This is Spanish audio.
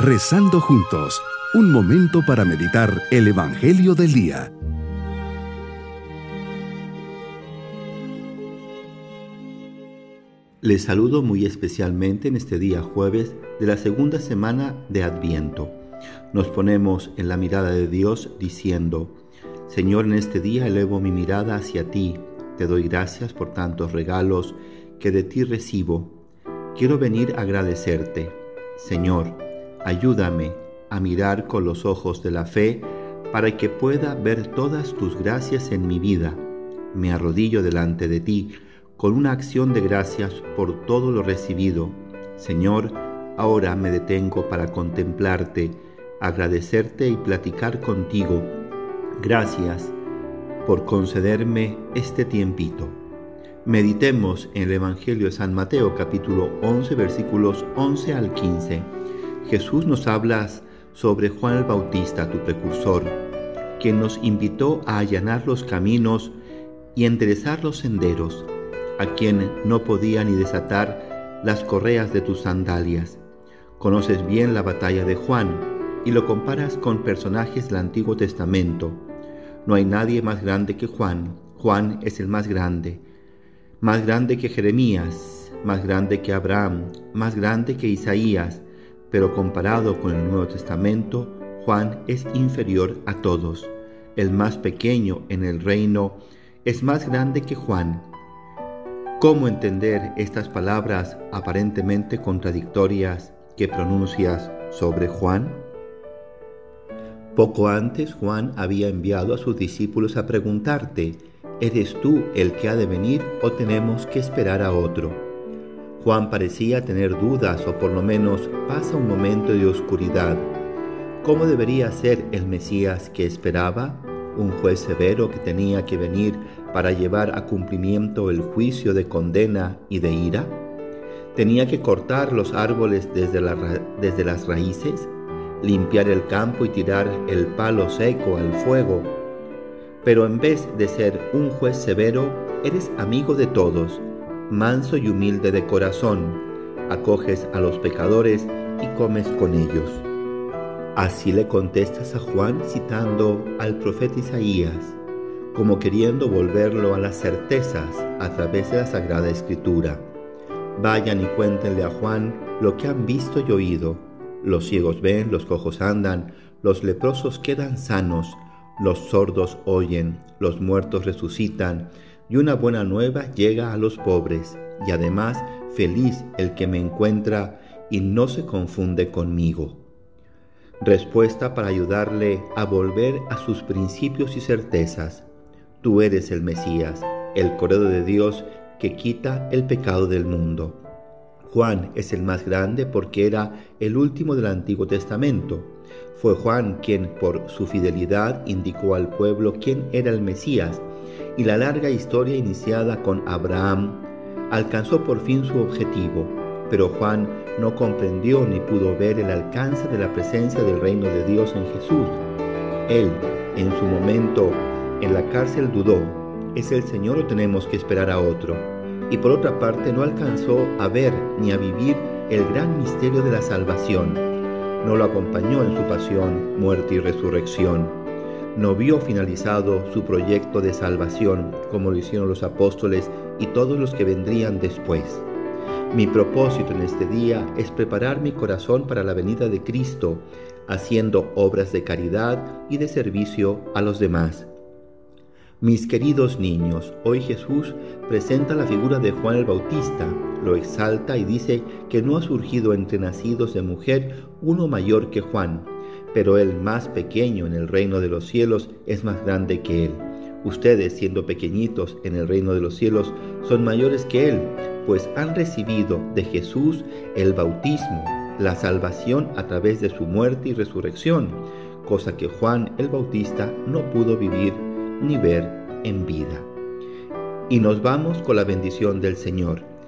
Rezando juntos, un momento para meditar el Evangelio del Día. Les saludo muy especialmente en este día jueves de la segunda semana de Adviento. Nos ponemos en la mirada de Dios diciendo, Señor, en este día elevo mi mirada hacia ti, te doy gracias por tantos regalos que de ti recibo. Quiero venir a agradecerte. Señor, ayúdame a mirar con los ojos de la fe para que pueda ver todas tus gracias en mi vida. Me arrodillo delante de ti con una acción de gracias por todo lo recibido. Señor, ahora me detengo para contemplarte, agradecerte y platicar contigo. Gracias por concederme este tiempito. Meditemos en el Evangelio de San Mateo capítulo 11 versículos 11 al 15. Jesús nos habla sobre Juan el Bautista, tu precursor, quien nos invitó a allanar los caminos y enderezar los senderos, a quien no podía ni desatar las correas de tus sandalias. Conoces bien la batalla de Juan y lo comparas con personajes del Antiguo Testamento. No hay nadie más grande que Juan. Juan es el más grande más grande que Jeremías, más grande que Abraham, más grande que Isaías, pero comparado con el Nuevo Testamento, Juan es inferior a todos. El más pequeño en el reino es más grande que Juan. ¿Cómo entender estas palabras aparentemente contradictorias que pronuncias sobre Juan? Poco antes Juan había enviado a sus discípulos a preguntarte, ¿Eres tú el que ha de venir o tenemos que esperar a otro? Juan parecía tener dudas o por lo menos pasa un momento de oscuridad. ¿Cómo debería ser el Mesías que esperaba? ¿Un juez severo que tenía que venir para llevar a cumplimiento el juicio de condena y de ira? ¿Tenía que cortar los árboles desde, desde las raíces? ¿Limpiar el campo y tirar el palo seco al fuego? Pero en vez de ser un juez severo, eres amigo de todos, manso y humilde de corazón, acoges a los pecadores y comes con ellos. Así le contestas a Juan citando al profeta Isaías, como queriendo volverlo a las certezas a través de la Sagrada Escritura. Vayan y cuéntenle a Juan lo que han visto y oído. Los ciegos ven, los cojos andan, los leprosos quedan sanos, los sordos oyen, los muertos resucitan, y una buena nueva llega a los pobres, y además feliz el que me encuentra y no se confunde conmigo. Respuesta para ayudarle a volver a sus principios y certezas. Tú eres el Mesías, el Cordero de Dios que quita el pecado del mundo. Juan es el más grande porque era el último del Antiguo Testamento. Fue Juan quien por su fidelidad indicó al pueblo quién era el Mesías y la larga historia iniciada con Abraham alcanzó por fin su objetivo. Pero Juan no comprendió ni pudo ver el alcance de la presencia del reino de Dios en Jesús. Él, en su momento, en la cárcel dudó, ¿es el Señor o tenemos que esperar a otro? y por otra parte no alcanzó a ver ni a vivir el gran misterio de la salvación. No lo acompañó en su pasión, muerte y resurrección. No vio finalizado su proyecto de salvación como lo hicieron los apóstoles y todos los que vendrían después. Mi propósito en este día es preparar mi corazón para la venida de Cristo, haciendo obras de caridad y de servicio a los demás. Mis queridos niños, hoy Jesús presenta la figura de Juan el Bautista, lo exalta y dice que no ha surgido entre nacidos de mujer uno mayor que Juan, pero el más pequeño en el reino de los cielos es más grande que él. Ustedes, siendo pequeñitos en el reino de los cielos, son mayores que él, pues han recibido de Jesús el bautismo, la salvación a través de su muerte y resurrección, cosa que Juan el Bautista no pudo vivir ni ver en vida. Y nos vamos con la bendición del Señor.